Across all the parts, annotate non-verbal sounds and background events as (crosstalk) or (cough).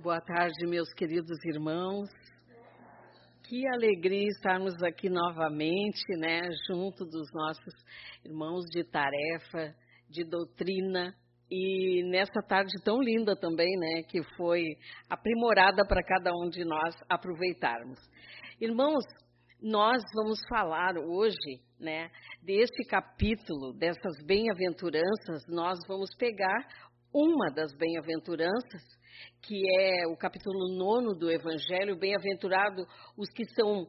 Boa tarde, meus queridos irmãos. Que alegria estarmos aqui novamente, né, junto dos nossos irmãos de tarefa, de doutrina e nessa tarde tão linda também, né, que foi aprimorada para cada um de nós aproveitarmos. Irmãos, nós vamos falar hoje, né, deste capítulo, dessas bem-aventuranças, nós vamos pegar uma das bem-aventuranças, que é o capítulo 9 do Evangelho, bem-aventurado os que são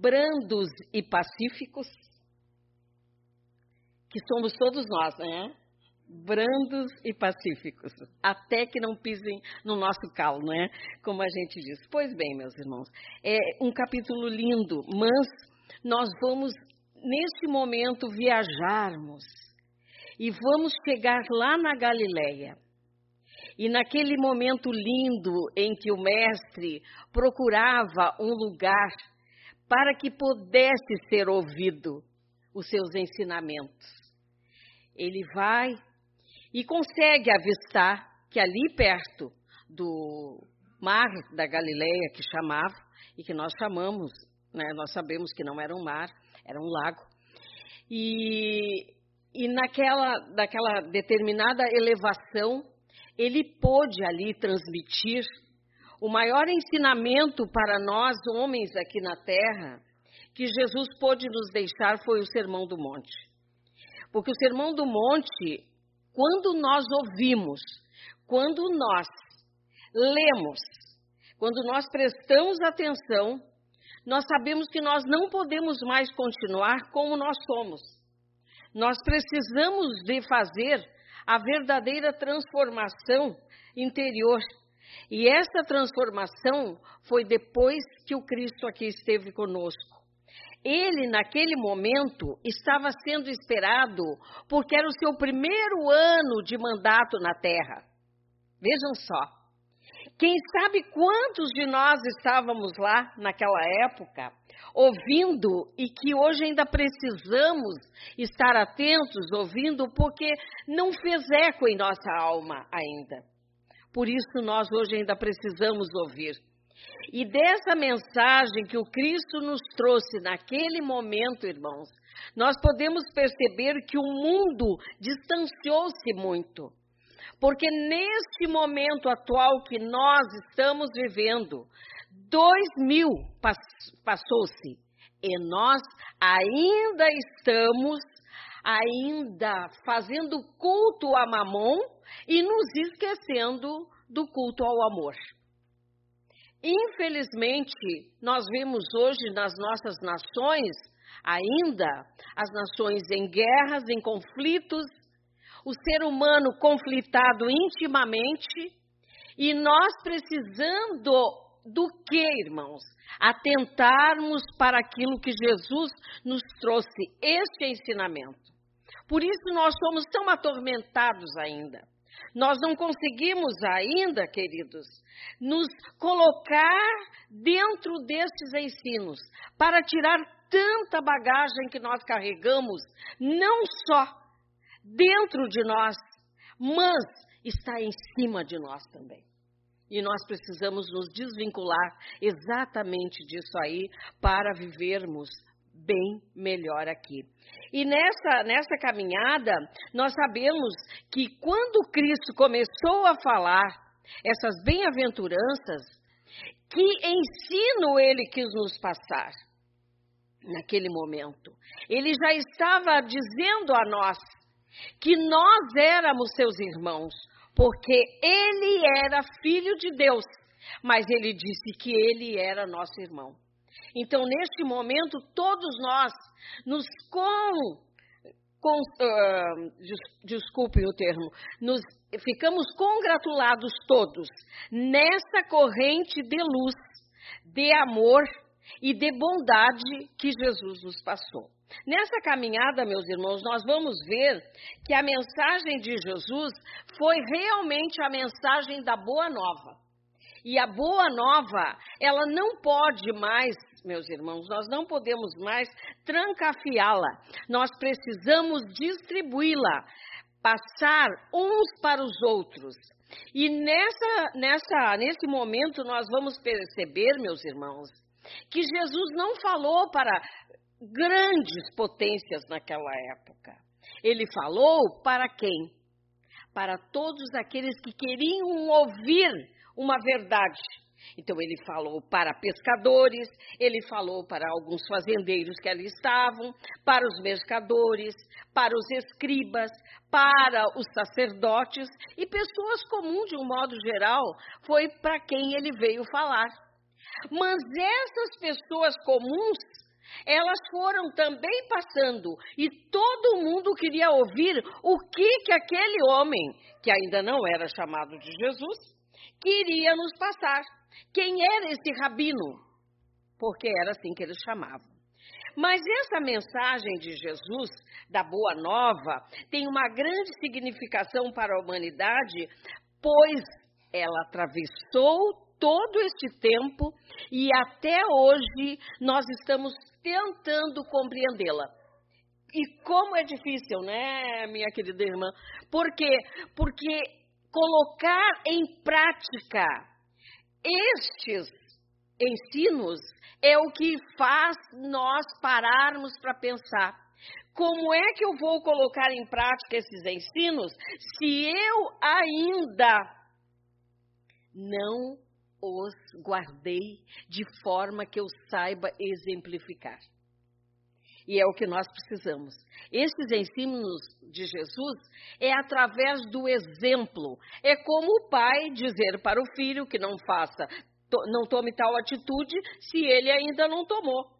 brandos e pacíficos, que somos todos nós, né? Brandos e pacíficos, até que não pisem no nosso calo, né? Como a gente diz. Pois bem, meus irmãos, é um capítulo lindo, mas nós vamos, neste momento, viajarmos e vamos chegar lá na Galileia. E naquele momento lindo em que o mestre procurava um lugar para que pudesse ser ouvido os seus ensinamentos. Ele vai e consegue avistar que ali perto do mar da Galileia, que chamava, e que nós chamamos, né, nós sabemos que não era um mar, era um lago. E e naquela, naquela determinada elevação, ele pôde ali transmitir o maior ensinamento para nós, homens aqui na terra, que Jesus pôde nos deixar foi o Sermão do Monte. Porque o Sermão do Monte, quando nós ouvimos, quando nós lemos, quando nós prestamos atenção, nós sabemos que nós não podemos mais continuar como nós somos. Nós precisamos de fazer a verdadeira transformação interior. E essa transformação foi depois que o Cristo aqui esteve conosco. Ele, naquele momento, estava sendo esperado porque era o seu primeiro ano de mandato na terra. Vejam só. Quem sabe quantos de nós estávamos lá naquela época, ouvindo e que hoje ainda precisamos estar atentos, ouvindo, porque não fez eco em nossa alma ainda. Por isso nós hoje ainda precisamos ouvir. E dessa mensagem que o Cristo nos trouxe naquele momento, irmãos, nós podemos perceber que o mundo distanciou-se muito. Porque neste momento atual que nós estamos vivendo, dois mil passou-se e nós ainda estamos ainda fazendo culto a Mamon e nos esquecendo do culto ao amor. Infelizmente, nós vemos hoje nas nossas nações ainda as nações em guerras, em conflitos, o ser humano conflitado intimamente e nós precisando do que, irmãos? Atentarmos para aquilo que Jesus nos trouxe, este ensinamento. Por isso nós somos tão atormentados ainda. Nós não conseguimos ainda, queridos, nos colocar dentro destes ensinos para tirar tanta bagagem que nós carregamos, não só dentro de nós, mas está em cima de nós também. E nós precisamos nos desvincular exatamente disso aí para vivermos bem melhor aqui. E nessa, nessa caminhada, nós sabemos que quando Cristo começou a falar essas bem-aventuranças, que ensino ele quis nos passar naquele momento? Ele já estava dizendo a nós que nós éramos seus irmãos, porque ele era filho de Deus, mas ele disse que ele era nosso irmão. Então, neste momento, todos nós nos com, com uh, des, desculpe o termo, nos ficamos congratulados todos nessa corrente de luz, de amor e de bondade que Jesus nos passou. Nessa caminhada, meus irmãos, nós vamos ver que a mensagem de Jesus foi realmente a mensagem da boa nova. E a boa nova, ela não pode mais, meus irmãos, nós não podemos mais trancafiá-la. Nós precisamos distribuí-la, passar uns para os outros. E nessa, nessa, nesse momento nós vamos perceber, meus irmãos, que Jesus não falou para grandes potências naquela época. Ele falou para quem? Para todos aqueles que queriam ouvir uma verdade. Então ele falou para pescadores, ele falou para alguns fazendeiros que ali estavam, para os mercadores, para os escribas, para os sacerdotes e pessoas comuns de um modo geral, foi para quem ele veio falar. Mas essas pessoas comuns, elas foram também passando e todo mundo queria ouvir o que que aquele homem, que ainda não era chamado de Jesus, queria nos passar. Quem era esse rabino? Porque era assim que eles chamavam. Mas essa mensagem de Jesus, da Boa Nova, tem uma grande significação para a humanidade, pois ela atravessou todo este tempo e até hoje nós estamos tentando compreendê-la. E como é difícil, né, minha querida irmã? Por quê? Porque colocar em prática estes ensinos é o que faz nós pararmos para pensar. Como é que eu vou colocar em prática esses ensinos se eu ainda não os guardei de forma que eu saiba exemplificar? E é o que nós precisamos. Esses ensinos de Jesus é através do exemplo. É como o pai dizer para o filho que não faça, não tome tal atitude se ele ainda não tomou.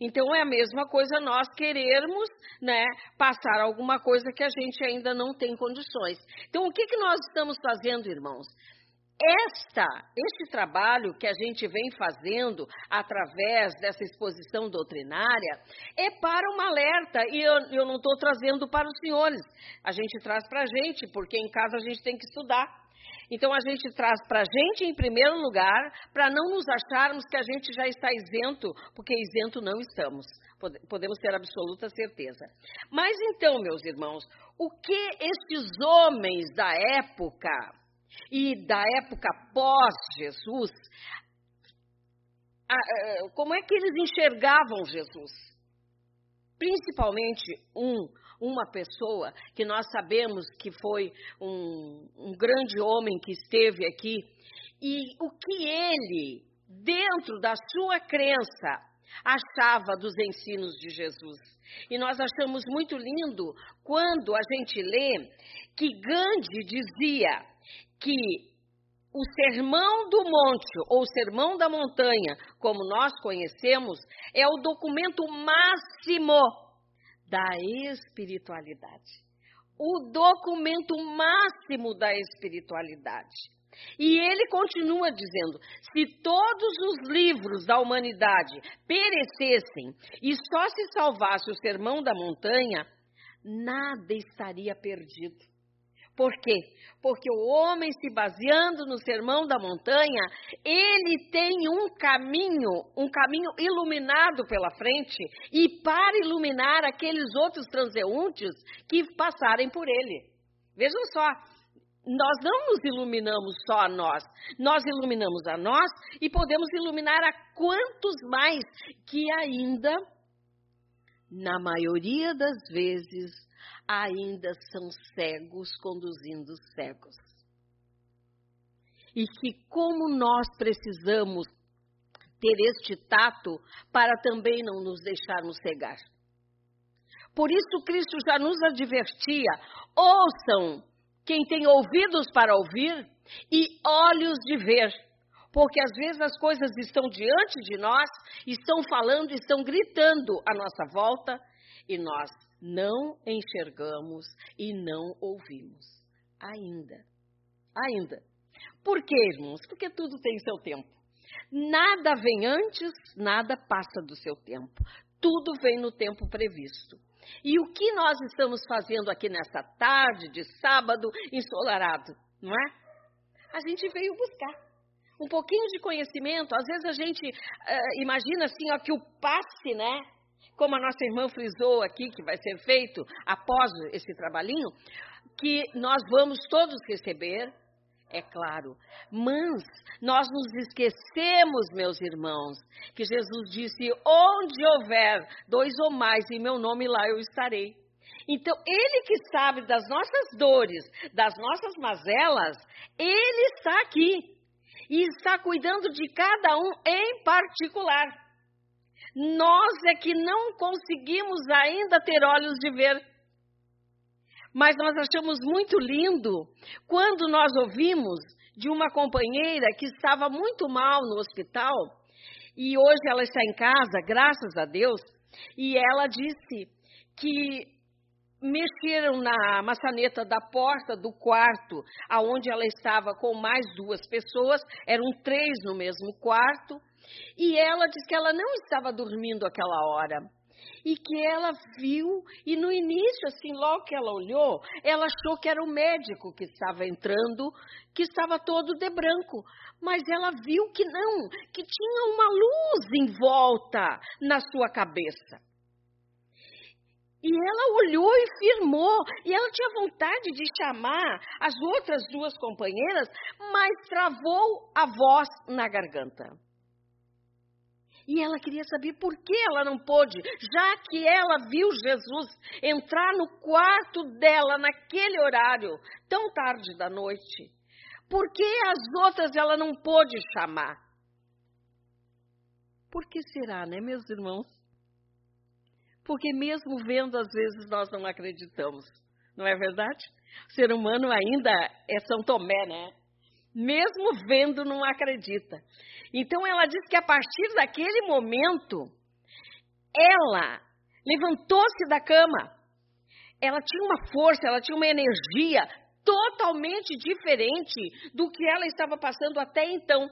Então é a mesma coisa nós querermos, né, passar alguma coisa que a gente ainda não tem condições. Então o que que nós estamos fazendo, irmãos? Esta, este trabalho que a gente vem fazendo através dessa exposição doutrinária é para uma alerta, e eu, eu não estou trazendo para os senhores, a gente traz para a gente, porque em casa a gente tem que estudar. Então a gente traz para a gente em primeiro lugar, para não nos acharmos que a gente já está isento, porque isento não estamos, podemos ter absoluta certeza. Mas então, meus irmãos, o que estes homens da época e da época pós-Jesus, como é que eles enxergavam Jesus? Principalmente um, uma pessoa que nós sabemos que foi um, um grande homem que esteve aqui, e o que ele, dentro da sua crença, achava dos ensinos de Jesus. E nós achamos muito lindo quando a gente lê que Gandhi dizia que o Sermão do Monte, ou Sermão da Montanha, como nós conhecemos, é o documento máximo da espiritualidade. O documento máximo da espiritualidade. E ele continua dizendo: se todos os livros da humanidade perecessem e só se salvasse o Sermão da Montanha, nada estaria perdido. Por quê? Porque o homem, se baseando no sermão da montanha, ele tem um caminho, um caminho iluminado pela frente, e para iluminar aqueles outros transeuntes que passarem por ele. Vejam só, nós não nos iluminamos só a nós, nós iluminamos a nós e podemos iluminar a quantos mais que ainda, na maioria das vezes, ainda são cegos conduzindo cegos. E que, como nós precisamos ter este tato para também não nos deixarmos cegar. Por isso, Cristo já nos advertia: ouçam quem tem ouvidos para ouvir e olhos de ver. Porque às vezes as coisas estão diante de nós, estão falando, estão gritando à nossa volta e nós não enxergamos e não ouvimos. Ainda. Ainda. Por quê, irmãos? Porque tudo tem seu tempo. Nada vem antes, nada passa do seu tempo. Tudo vem no tempo previsto. E o que nós estamos fazendo aqui nessa tarde de sábado ensolarado, não é? A gente veio buscar um pouquinho de conhecimento. Às vezes a gente uh, imagina assim, ó, que o passe, né? Como a nossa irmã frisou aqui, que vai ser feito após esse trabalhinho, que nós vamos todos receber é claro. Mas nós nos esquecemos, meus irmãos, que Jesus disse: onde houver dois ou mais em meu nome, lá eu estarei. Então, Ele que sabe das nossas dores, das nossas mazelas, Ele está aqui e está cuidando de cada um em particular. Nós é que não conseguimos ainda ter olhos de ver. Mas nós achamos muito lindo quando nós ouvimos de uma companheira que estava muito mal no hospital e hoje ela está em casa, graças a Deus, e ela disse que mexeram na maçaneta da porta do quarto, aonde ela estava com mais duas pessoas, eram três no mesmo quarto, e ela disse que ela não estava dormindo aquela hora. E que ela viu, e no início, assim, logo que ela olhou, ela achou que era o médico que estava entrando, que estava todo de branco. Mas ela viu que não, que tinha uma luz em volta na sua cabeça. E ela olhou e firmou. E ela tinha vontade de chamar as outras duas companheiras, mas travou a voz na garganta. E ela queria saber por que ela não pôde, já que ela viu Jesus entrar no quarto dela naquele horário, tão tarde da noite. Por que as outras ela não pôde chamar? Por que será, né, meus irmãos? Porque mesmo vendo, às vezes nós não acreditamos. Não é verdade? O ser humano ainda é São Tomé, né? Mesmo vendo, não acredita. Então ela diz que a partir daquele momento, ela levantou-se da cama. Ela tinha uma força, ela tinha uma energia totalmente diferente do que ela estava passando até então.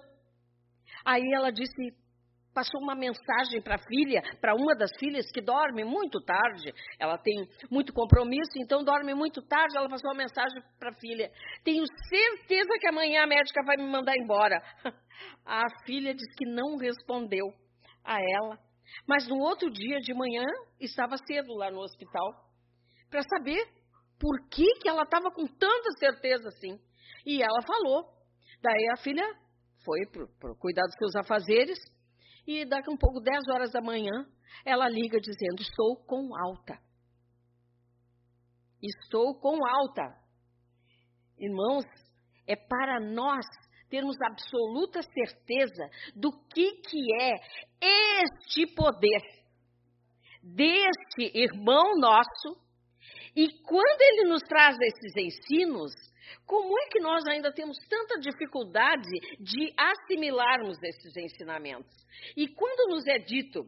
Aí ela disse: passou uma mensagem para a filha, para uma das filhas que dorme muito tarde. Ela tem muito compromisso, então dorme muito tarde. Ela passou uma mensagem para a filha: Tenho certeza que amanhã a médica vai me mandar embora. (laughs) A filha disse que não respondeu a ela. Mas no outro dia de manhã, estava cedo lá no hospital, para saber por que, que ela estava com tanta certeza assim. E ela falou. Daí a filha foi para cuidar dos seus afazeres e daqui um pouco, 10 horas da manhã, ela liga dizendo: Estou com alta. Estou com alta. Irmãos, é para nós termos absoluta certeza do que, que é este poder deste irmão nosso. E quando ele nos traz esses ensinos, como é que nós ainda temos tanta dificuldade de assimilarmos esses ensinamentos? E quando nos é dito,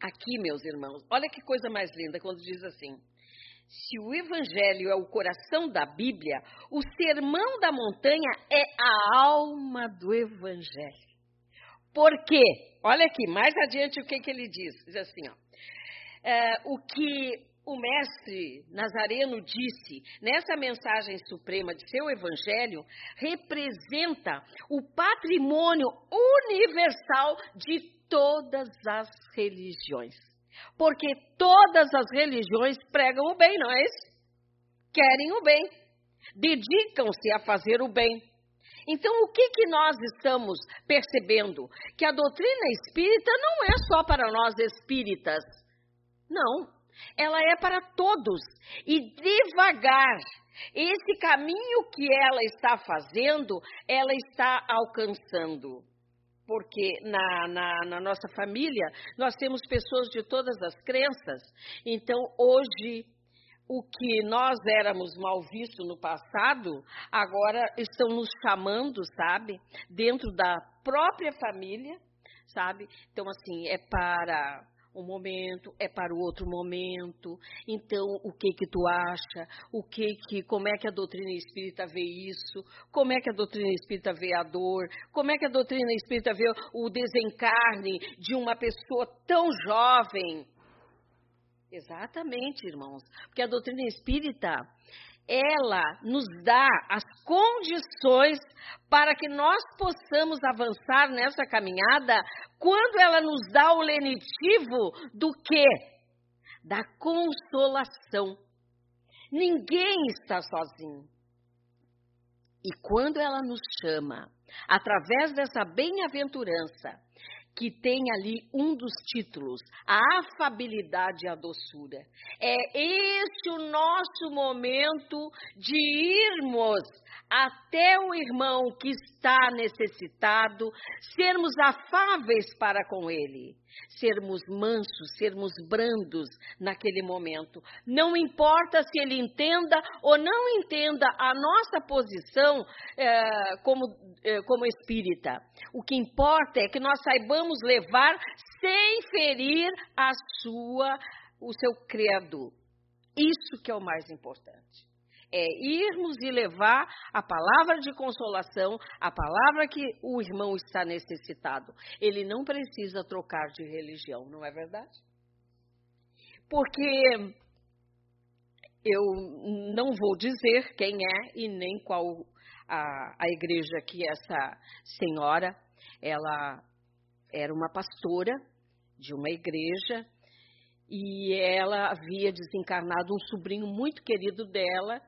aqui, meus irmãos, olha que coisa mais linda quando diz assim: se o Evangelho é o coração da Bíblia, o sermão da montanha é a alma do Evangelho. Por quê? Olha aqui, mais adiante o que, que ele diz. Diz assim, ó. É, o que o mestre Nazareno disse nessa mensagem suprema de seu evangelho representa o patrimônio universal de todas as religiões. Porque todas as religiões pregam o bem, não é isso? Querem o bem, dedicam-se a fazer o bem. Então, o que, que nós estamos percebendo? Que a doutrina espírita não é só para nós espíritas. Não, ela é para todos. E devagar, esse caminho que ela está fazendo, ela está alcançando. Porque na, na, na, nossa família nós temos pessoas de todas as crenças. Então, hoje, o que nós éramos mal vistos no passado, agora estão nos chamando, sabe? Dentro da própria família, sabe? Então, assim, é para um momento, é para o outro momento. Então, o que que tu acha? O que que, como é que a doutrina espírita vê isso? Como é que a doutrina espírita vê a dor? Como é que a doutrina espírita vê o desencarne de uma pessoa tão jovem? Exatamente, irmãos. Porque a doutrina espírita, ela nos dá as condições para que nós possamos avançar nessa caminhada quando ela nos dá o lenitivo do quê? Da consolação. Ninguém está sozinho. E quando ela nos chama, através dessa bem-aventurança, que tem ali um dos títulos, a afabilidade e a doçura. É esse o nosso momento de irmos até o irmão que está necessitado, sermos afáveis para com ele, sermos mansos, sermos brandos naquele momento. Não importa se ele entenda ou não entenda a nossa posição é, como, é, como espírita. O que importa é que nós saibamos levar sem ferir a sua, o seu credo. Isso que é o mais importante é irmos e levar a palavra de consolação, a palavra que o irmão está necessitado. Ele não precisa trocar de religião, não é verdade? Porque eu não vou dizer quem é e nem qual a, a igreja que essa senhora, ela era uma pastora de uma igreja e ela havia desencarnado um sobrinho muito querido dela,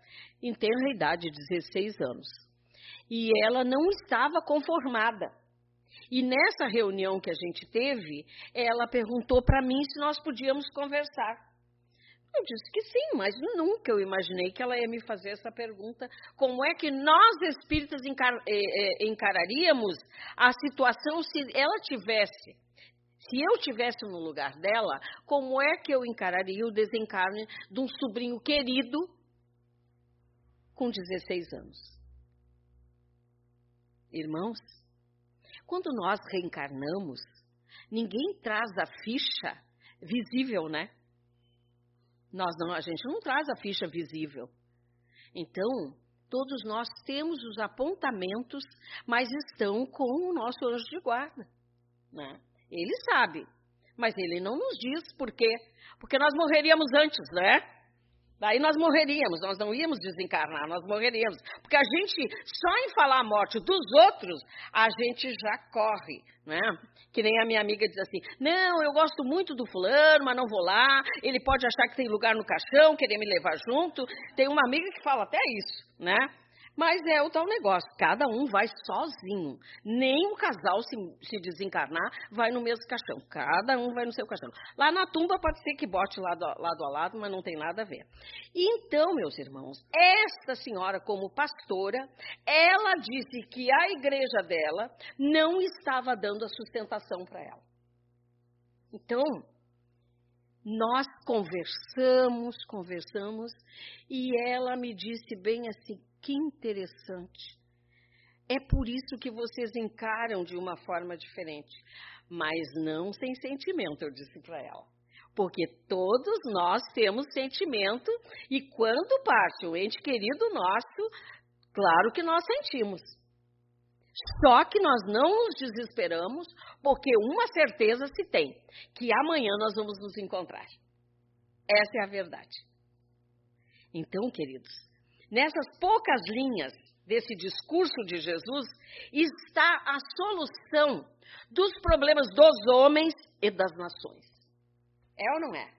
em tenra idade, 16 anos. E ela não estava conformada. E nessa reunião que a gente teve, ela perguntou para mim se nós podíamos conversar. Eu disse que sim, mas nunca eu imaginei que ela ia me fazer essa pergunta. Como é que nós espíritas encar eh, eh, encararíamos a situação se ela tivesse se eu tivesse no lugar dela, como é que eu encararia o desencarne de um sobrinho querido com 16 anos? Irmãos, quando nós reencarnamos, ninguém traz a ficha visível, né? Nós não, a gente não traz a ficha visível. Então, todos nós temos os apontamentos, mas estão com o nosso anjo de guarda, né? Ele sabe, mas ele não nos diz por quê. Porque nós morreríamos antes, né? Daí nós morreríamos, nós não íamos desencarnar, nós morreríamos. Porque a gente, só em falar a morte dos outros, a gente já corre, né? Que nem a minha amiga diz assim: não, eu gosto muito do fulano, mas não vou lá. Ele pode achar que tem lugar no caixão, querer me levar junto. Tem uma amiga que fala até isso, né? Mas é o tal negócio, cada um vai sozinho. Nem o casal, se, se, desencarnar, vai no mesmo caixão. Cada um vai no seu caixão. Lá na tumba pode ser que bote lado, lado a lado, mas não tem nada a ver. Então, meus irmãos, esta senhora, como pastora, ela disse que a igreja dela não estava dando a sustentação para ela. Então, nós conversamos, conversamos, e ela me disse bem assim: que interessante. É por isso que vocês encaram de uma forma diferente, mas não sem sentimento, eu disse para ela. Porque todos nós temos sentimento e quando parte um ente querido nosso, claro que nós sentimos. Só que nós não nos desesperamos, porque uma certeza se tem: que amanhã nós vamos nos encontrar. Essa é a verdade. Então, queridos, nessas poucas linhas desse discurso de Jesus está a solução dos problemas dos homens e das nações. É ou não é?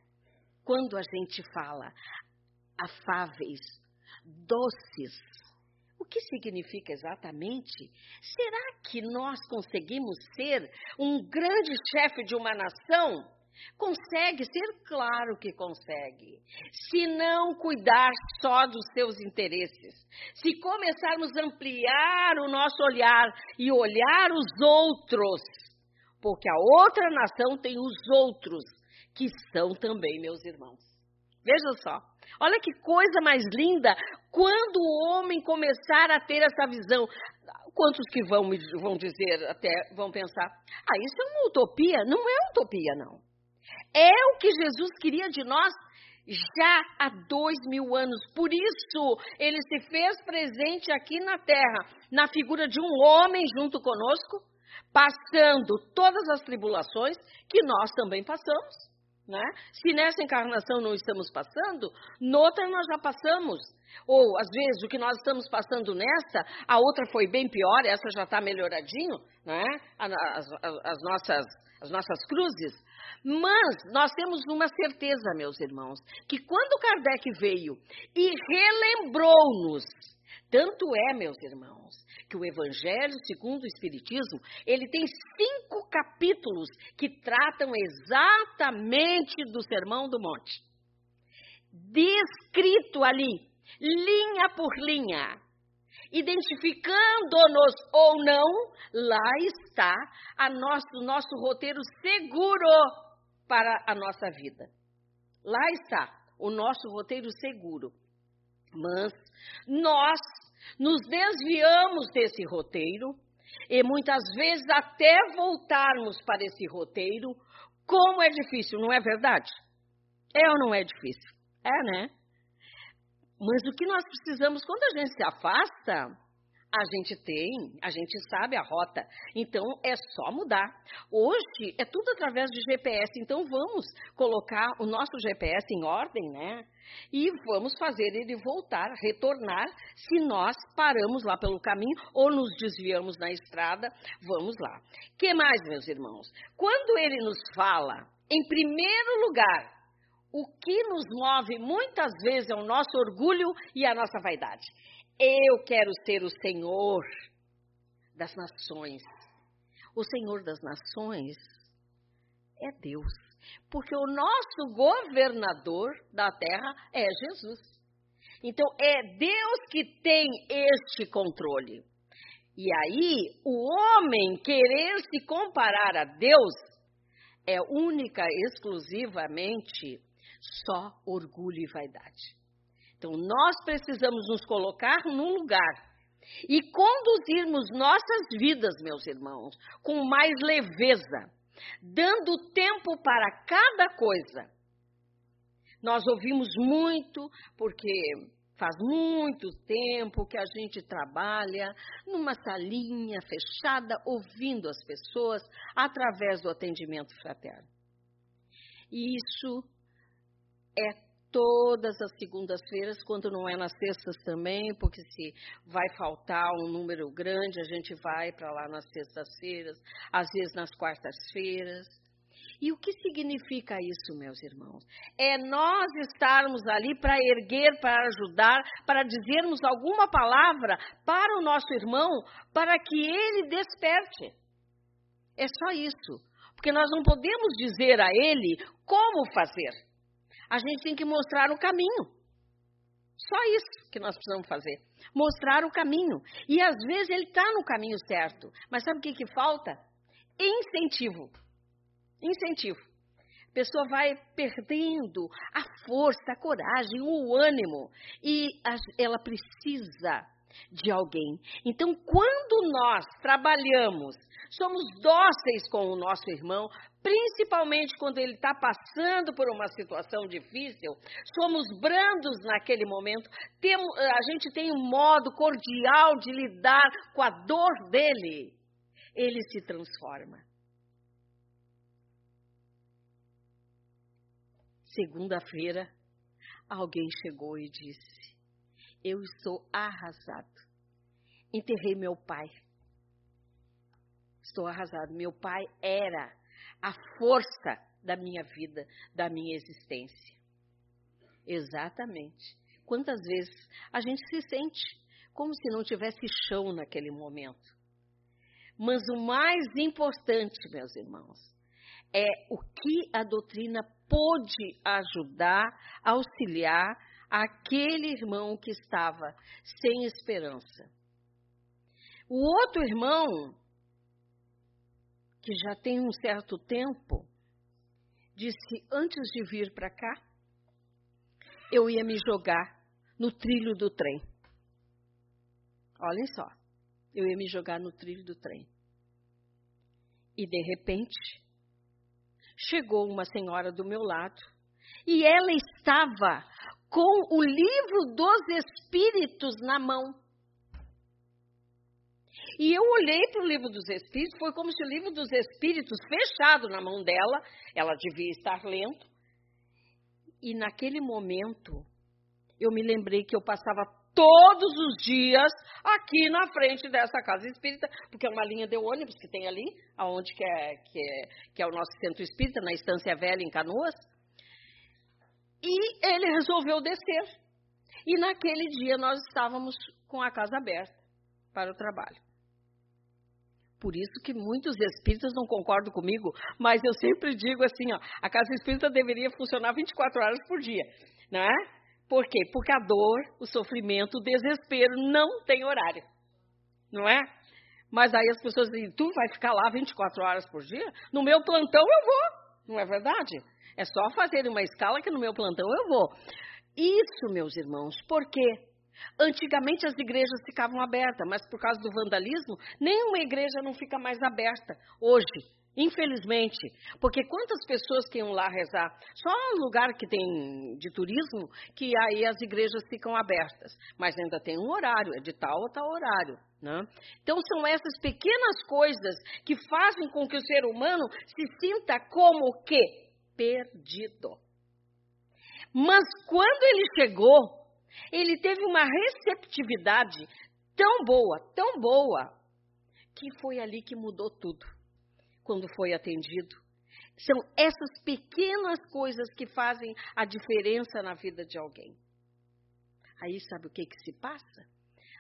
Quando a gente fala afáveis, doces, o que significa exatamente? Será que nós conseguimos ser um grande chefe de uma nação? Consegue ser? Claro que consegue. Se não cuidar só dos seus interesses, se começarmos a ampliar o nosso olhar e olhar os outros, porque a outra nação tem os outros, que são também meus irmãos. Veja só, olha que coisa mais linda quando o homem começar a ter essa visão. Quantos que vão, vão dizer, até vão pensar, ah, isso é uma utopia? Não é utopia, não. É o que Jesus queria de nós já há dois mil anos. Por isso, ele se fez presente aqui na terra, na figura de um homem junto conosco, passando todas as tribulações que nós também passamos. Né? Se nessa encarnação não estamos passando, noutra nós já passamos. Ou, às vezes, o que nós estamos passando nessa, a outra foi bem pior, essa já está melhoradinho, né? as, as, as nossas, as nossas cruzes. Mas nós temos uma certeza, meus irmãos, que quando Kardec veio e relembrou-nos Tanto é, meus irmãos, que o Evangelho segundo o Espiritismo, ele tem cinco capítulos que tratam exatamente do Sermão do Monte. Descrito ali, linha por linha, identificando-nos ou não, lá está a nosso, nosso roteiro seguro para a nossa vida. Lá está o nosso roteiro seguro. Mas nós nos desviamos desse roteiro e muitas vezes até voltarmos para esse roteiro, como é difícil, não é verdade? É ou não é difícil? É, né? Mas o que nós precisamos, quando a gente se afasta, a gente tem, a gente sabe a rota. Então é só mudar. Hoje é tudo através de GPS. Então vamos colocar o nosso GPS em ordem, né? E vamos fazer ele voltar, retornar, se nós paramos lá pelo caminho ou nos desviamos na estrada, vamos lá. Que mais, meus irmãos? Quando ele nos fala, em primeiro lugar, o que nos move muitas vezes é o nosso orgulho e a nossa vaidade. Eu quero ser o Senhor das nações. O Senhor das nações é Deus, porque o nosso governador da terra é Jesus. Então é Deus que tem este controle. E aí, o homem querer se comparar a Deus é única, exclusivamente só orgulho e vaidade. Então, nós precisamos nos colocar num lugar e conduzirmos nossas vidas, meus irmãos, com mais leveza, dando tempo para cada coisa. Nós ouvimos muito, porque faz muito tempo que a gente trabalha numa salinha fechada, ouvindo as pessoas através do atendimento fraterno. E isso é todas as segundas-feiras, quando não é nas sextas também, porque se vai faltar um número grande, a gente vai para lá nas sextas-feiras, às vezes nas quartas-feiras. E o que significa isso, meus irmãos? É nós estarmos ali para erguer, para ajudar, para dizermos alguma palavra para o nosso irmão, para que ele desperte. É só isso. Porque nós não podemos dizer a ele como fazer a gente tem que mostrar o caminho. Só isso que nós precisamos fazer. Mostrar o caminho. E às vezes ele está no caminho certo. Mas sabe o que, que falta? Incentivo. Incentivo. A pessoa vai perdendo a força, a coragem, o ânimo. E ela precisa de alguém. Então, quando nós trabalhamos, somos dóceis com o nosso irmão, principalmente quando ele está passando por uma situação difícil, somos brandos naquele momento, temos, a gente tem um modo cordial de lidar com a dor dele, ele se transforma. Segunda-feira, alguém chegou e disse: Eu estou arrasado. Enterrei meu pai. Estou arrasado. Meu pai era a força da minha vida, da minha existência. Exatamente. Quantas vezes a gente se sente como se não tivesse chão naquele momento. Mas o mais importante, meus irmãos, é o que a doutrina pôde ajudar, auxiliar aquele irmão que estava sem esperança. O outro irmão que já tem um certo tempo, disse: antes de vir para cá, eu ia me jogar no trilho do trem. Olhem só, eu ia me jogar no trilho do trem. E de repente, chegou uma senhora do meu lado e ela estava com o livro dos Espíritos na mão. E eu olhei para o livro dos Espíritos, foi como se o livro dos Espíritos, fechado na mão dela, ela devia estar lendo. E naquele momento, eu me lembrei que eu passava todos os dias aqui na frente dessa casa espírita, porque é uma linha de ônibus que tem ali, aonde que é, que é, que é o nosso centro espírita, na Estância Velha, em Canoas. E ele resolveu descer. E naquele dia nós estávamos com a casa aberta para o trabalho. Por isso que muitos espíritas não concordam comigo, mas eu sempre digo assim, ó, a casa espírita deveria funcionar 24 horas por dia, não é? Por quê? Porque a dor, o sofrimento, o desespero não tem horário, não é? Mas aí as pessoas dizem, tu vai ficar lá 24 horas por dia? No meu plantão eu vou, não é verdade? É só fazer uma escala que no meu plantão eu vou. Isso, meus irmãos, por quê? Antigamente as igrejas ficavam abertas, mas por causa do vandalismo, nenhuma igreja não fica mais aberta hoje, infelizmente. Porque quantas pessoas que iam lá rezar? Só um lugar que tem de turismo, que aí as igrejas ficam abertas. Mas ainda tem um horário, é de tal ou tal horário. Né? Então são essas pequenas coisas que fazem com que o ser humano se sinta como o quê? Perdido. Mas quando ele chegou ele teve uma receptividade tão boa, tão boa, que foi ali que mudou tudo. Quando foi atendido. São essas pequenas coisas que fazem a diferença na vida de alguém. Aí sabe o que, que se passa?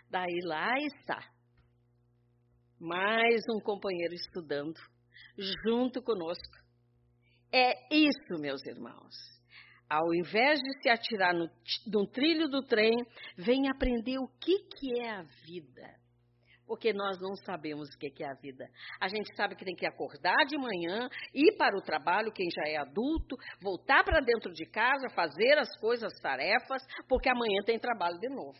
Daí lá está. Mais um companheiro estudando, junto conosco. É isso, meus irmãos ao invés de se atirar no, no trilho do trem, vem aprender o que, que é a vida. Porque nós não sabemos o que, que é a vida. A gente sabe que tem que acordar de manhã, ir para o trabalho, quem já é adulto, voltar para dentro de casa, fazer as coisas, as tarefas, porque amanhã tem trabalho de novo.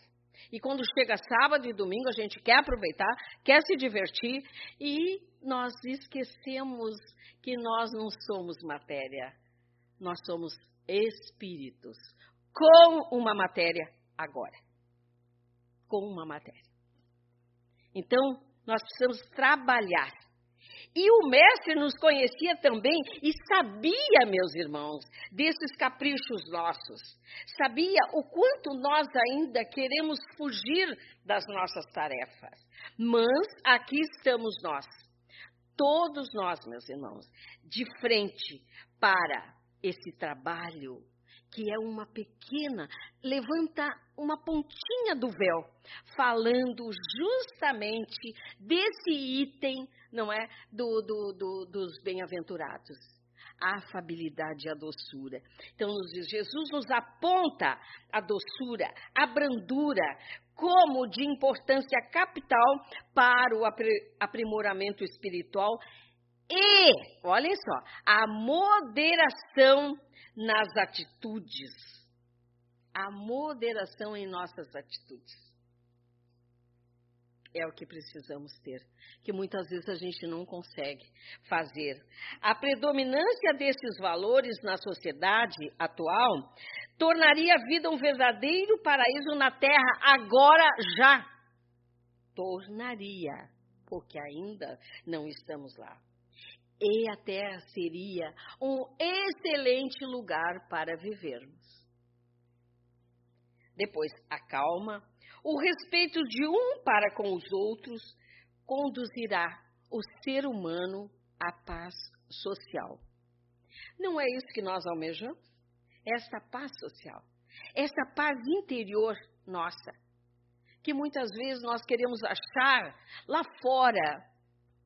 E quando chega sábado e domingo, a gente quer aproveitar, quer se divertir e nós esquecemos que nós não somos matéria, nós somos espíritos com uma matéria agora. Com uma matéria. Então, nós precisamos trabalhar. E o mestre nos conhecia também e sabia, meus irmãos, desses caprichos nossos. Sabia o quanto nós ainda queremos fugir das nossas tarefas. Mas aqui estamos nós, todos nós, meus irmãos, de frente para esse trabalho, que é uma pequena, levanta uma pontinha do véu, falando justamente desse item, não é, do, do, do dos bem-aventurados. A afabilidade e a doçura. Então, Jesus nos aponta a doçura, a brandura, como de importância capital para o aprimoramento espiritual e, olhem só, a moderação nas atitudes. A moderação em nossas atitudes. É o que precisamos ter, que muitas vezes a gente não consegue fazer. A predominância desses valores na sociedade atual tornaria a vida um verdadeiro paraíso na terra agora já. Tornaria, porque ainda não estamos lá e a terra seria um excelente lugar para vivermos. Depois, a calma, o respeito de um para com os outros conduzirá o ser humano à paz social. Não é isso que nós almejamos? Essa paz social, essa paz interior nossa, que muitas vezes nós queremos achar lá fora,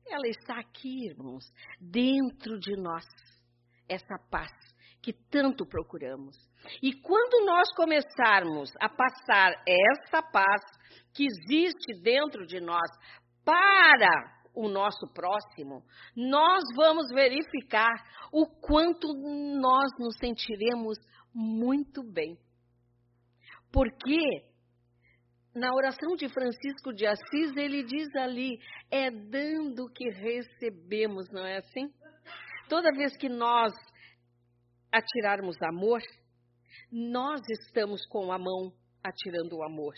ela está aqui, irmãos, dentro de nós, essa paz que tanto procuramos. E quando nós começarmos a passar essa paz que existe dentro de nós para o nosso próximo, nós vamos verificar o quanto nós nos sentiremos muito bem. Porque na oração de Francisco de Assis, ele diz ali: é dando que recebemos, não é assim? Toda vez que nós atirarmos amor, nós estamos com a mão atirando o amor.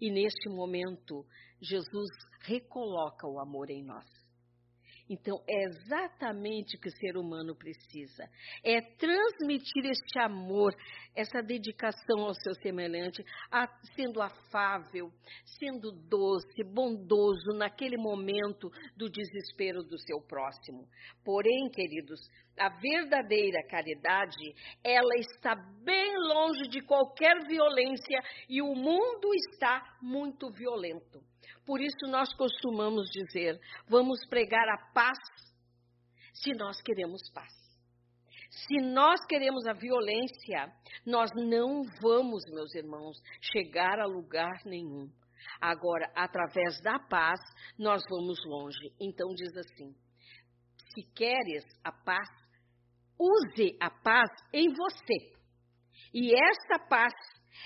E neste momento, Jesus recoloca o amor em nós. Então, é exatamente o que o ser humano precisa. É transmitir este amor, essa dedicação ao seu semelhante, a, sendo afável, sendo doce, bondoso naquele momento do desespero do seu próximo. Porém, queridos, a verdadeira caridade, ela está bem longe de qualquer violência e o mundo está muito violento. Por isso nós costumamos dizer: vamos pregar a paz se nós queremos paz. Se nós queremos a violência, nós não vamos, meus irmãos, chegar a lugar nenhum. Agora, através da paz, nós vamos longe. Então, diz assim: se queres a paz, use a paz em você. E essa paz,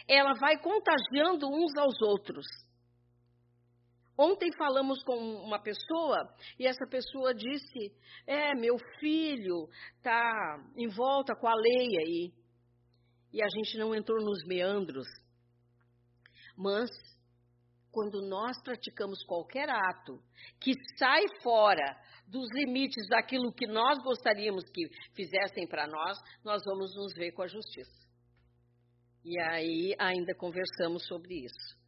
ela vai contagiando uns aos outros. Ontem falamos com uma pessoa e essa pessoa disse: É, meu filho está em volta com a lei aí. E a gente não entrou nos meandros. Mas, quando nós praticamos qualquer ato que sai fora dos limites daquilo que nós gostaríamos que fizessem para nós, nós vamos nos ver com a justiça. E aí ainda conversamos sobre isso.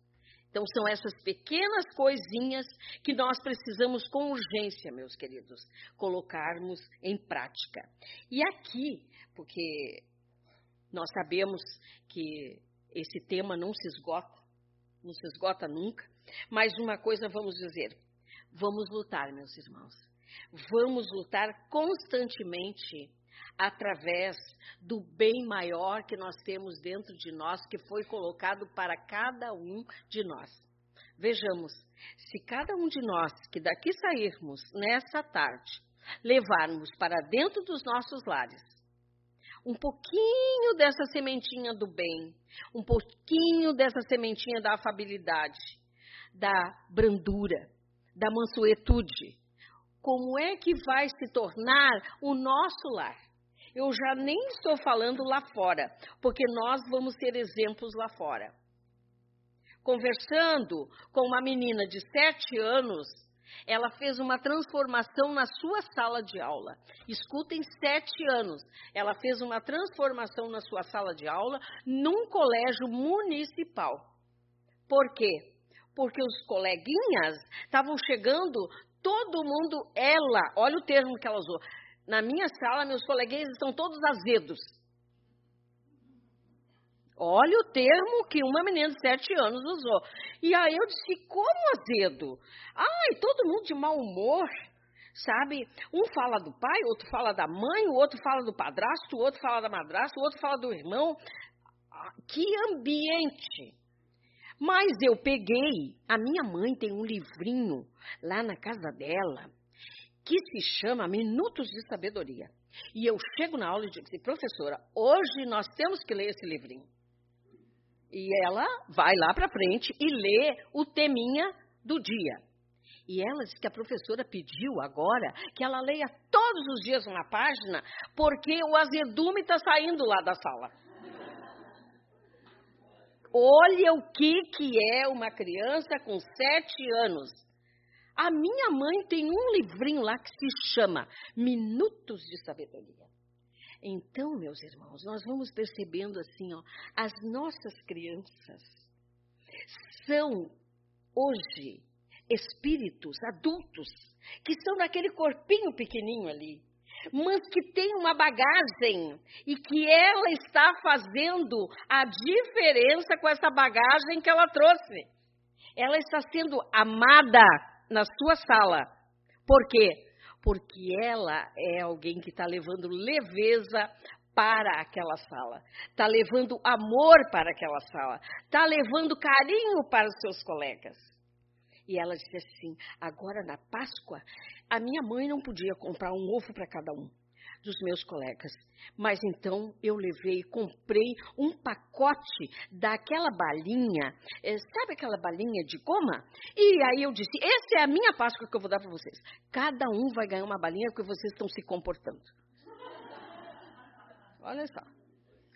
Então, são essas pequenas coisinhas que nós precisamos, com urgência, meus queridos, colocarmos em prática. E aqui, porque nós sabemos que esse tema não se esgota, não se esgota nunca, mas uma coisa vamos dizer: vamos lutar, meus irmãos. Vamos lutar constantemente através do bem maior que nós temos dentro de nós, que foi colocado para cada um de nós. Vejamos, se cada um de nós que daqui sairmos nessa tarde, levarmos para dentro dos nossos lares um pouquinho dessa sementinha do bem, um pouquinho dessa sementinha da afabilidade, da brandura, da mansuetude, como é que vai se tornar o nosso lar? Eu já nem estou falando lá fora, porque nós vamos ser exemplos lá fora. Conversando com uma menina de sete anos, ela fez uma transformação na sua sala de aula. Escutem, sete anos. Ela fez uma transformação na sua sala de aula num colégio municipal. Por quê? Porque os coleguinhas estavam chegando, todo mundo, ela, olha o termo que ela usou, na minha sala, meus coleguinhas estão todos azedos. Olha o termo que uma menina de sete anos usou. E aí eu disse, como azedo? Ai, todo mundo de mau humor, sabe? Um fala do pai, outro fala da mãe, o outro fala do padrasto, o outro fala da madrasta, o outro fala do irmão. Ah, que ambiente! Mas eu peguei, a minha mãe tem um livrinho lá na casa dela, que se chama Minutos de Sabedoria. E eu chego na aula e digo assim, professora, hoje nós temos que ler esse livrinho. E ela vai lá para frente e lê o teminha do dia. E ela disse que a professora pediu agora que ela leia todos os dias uma página, porque o azedume está saindo lá da sala. Olha o que, que é uma criança com sete anos a minha mãe tem um livrinho lá que se chama Minutos de Sabedoria. Então, meus irmãos, nós vamos percebendo assim, ó, as nossas crianças são hoje espíritos adultos que estão naquele corpinho pequenininho ali, mas que tem uma bagagem e que ela está fazendo a diferença com essa bagagem que ela trouxe. Ela está sendo amada na sua sala. Por quê? Porque ela é alguém que está levando leveza para aquela sala, está levando amor para aquela sala, está levando carinho para os seus colegas. E ela disse assim: agora na Páscoa, a minha mãe não podia comprar um ovo para cada um dos meus colegas. Mas então eu levei, comprei um pacote daquela balinha, é, sabe aquela balinha de goma? E aí eu disse: essa é a minha Páscoa que eu vou dar para vocês. Cada um vai ganhar uma balinha porque vocês estão se comportando. Olha só.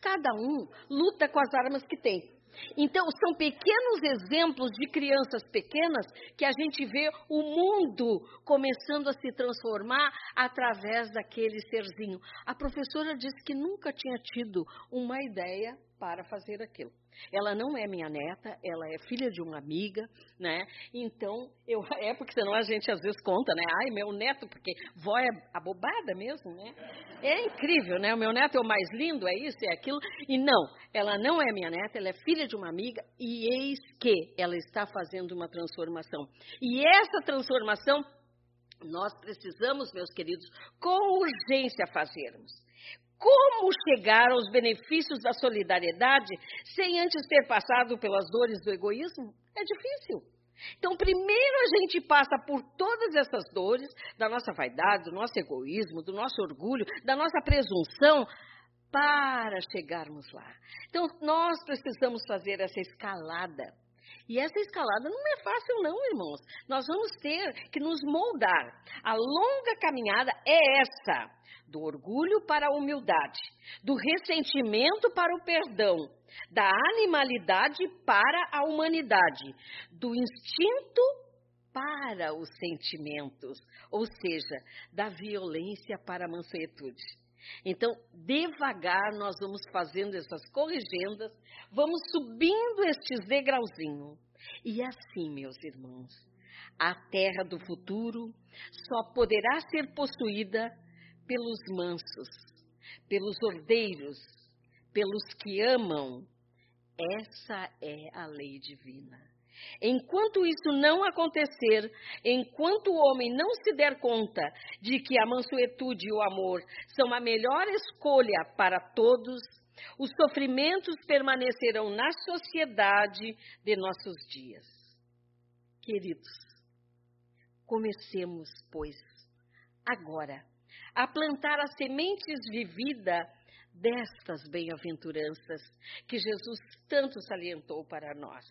Cada um luta com as armas que tem. Então, são pequenos exemplos de crianças pequenas que a gente vê o mundo começando a se transformar através daquele serzinho. A professora disse que nunca tinha tido uma ideia para fazer aquilo. Ela não é minha neta, ela é filha de uma amiga, né? Então, eu, (laughs) é porque senão a gente às vezes conta, né? Ai, meu neto, porque vó é abobada mesmo, né? É incrível, né? O meu neto é o mais lindo, é isso, é aquilo. E não, ela não é minha neta, ela é filha de uma amiga e eis que ela está fazendo uma transformação. E essa transformação nós precisamos, meus queridos, com urgência fazermos como chegar aos benefícios da solidariedade sem antes ter passado pelas dores do egoísmo? É difícil. Então, primeiro a gente passa por todas essas dores da nossa vaidade, do nosso egoísmo, do nosso orgulho, da nossa presunção, para chegarmos lá. Então, nós precisamos fazer essa escalada. E essa escalada não é fácil, não, irmãos. Nós vamos ter que nos moldar. A longa caminhada é essa do orgulho para a humildade, do ressentimento para o perdão, da animalidade para a humanidade, do instinto para os sentimentos, ou seja, da violência para a mansuetude. Então, devagar nós vamos fazendo essas corrigendas, vamos subindo estes degrauzinhos. E assim, meus irmãos, a terra do futuro só poderá ser possuída pelos mansos, pelos ordeiros, pelos que amam. Essa é a lei divina. Enquanto isso não acontecer, enquanto o homem não se der conta de que a mansuetude e o amor são a melhor escolha para todos, os sofrimentos permanecerão na sociedade de nossos dias. Queridos, comecemos, pois, agora a plantar as sementes de vida destas bem-aventuranças que Jesus tanto salientou para nós,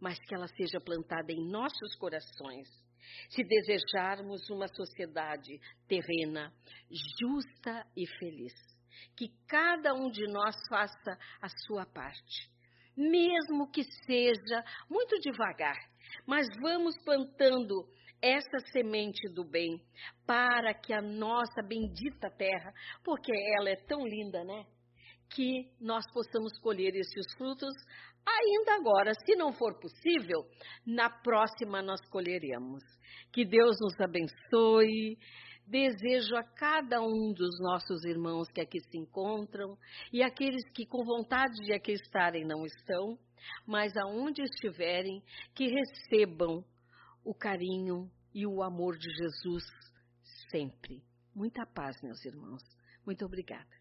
mas que ela seja plantada em nossos corações, se desejarmos uma sociedade terrena, justa e feliz. Que cada um de nós faça a sua parte, mesmo que seja muito devagar, mas vamos plantando essa semente do bem para que a nossa bendita terra, porque ela é tão linda, né? Que nós possamos colher esses frutos ainda agora. Se não for possível, na próxima nós colheremos. Que Deus nos abençoe. Desejo a cada um dos nossos irmãos que aqui se encontram e aqueles que com vontade de aqui estarem não estão, mas aonde estiverem, que recebam o carinho e o amor de Jesus sempre. Muita paz, meus irmãos. Muito obrigada.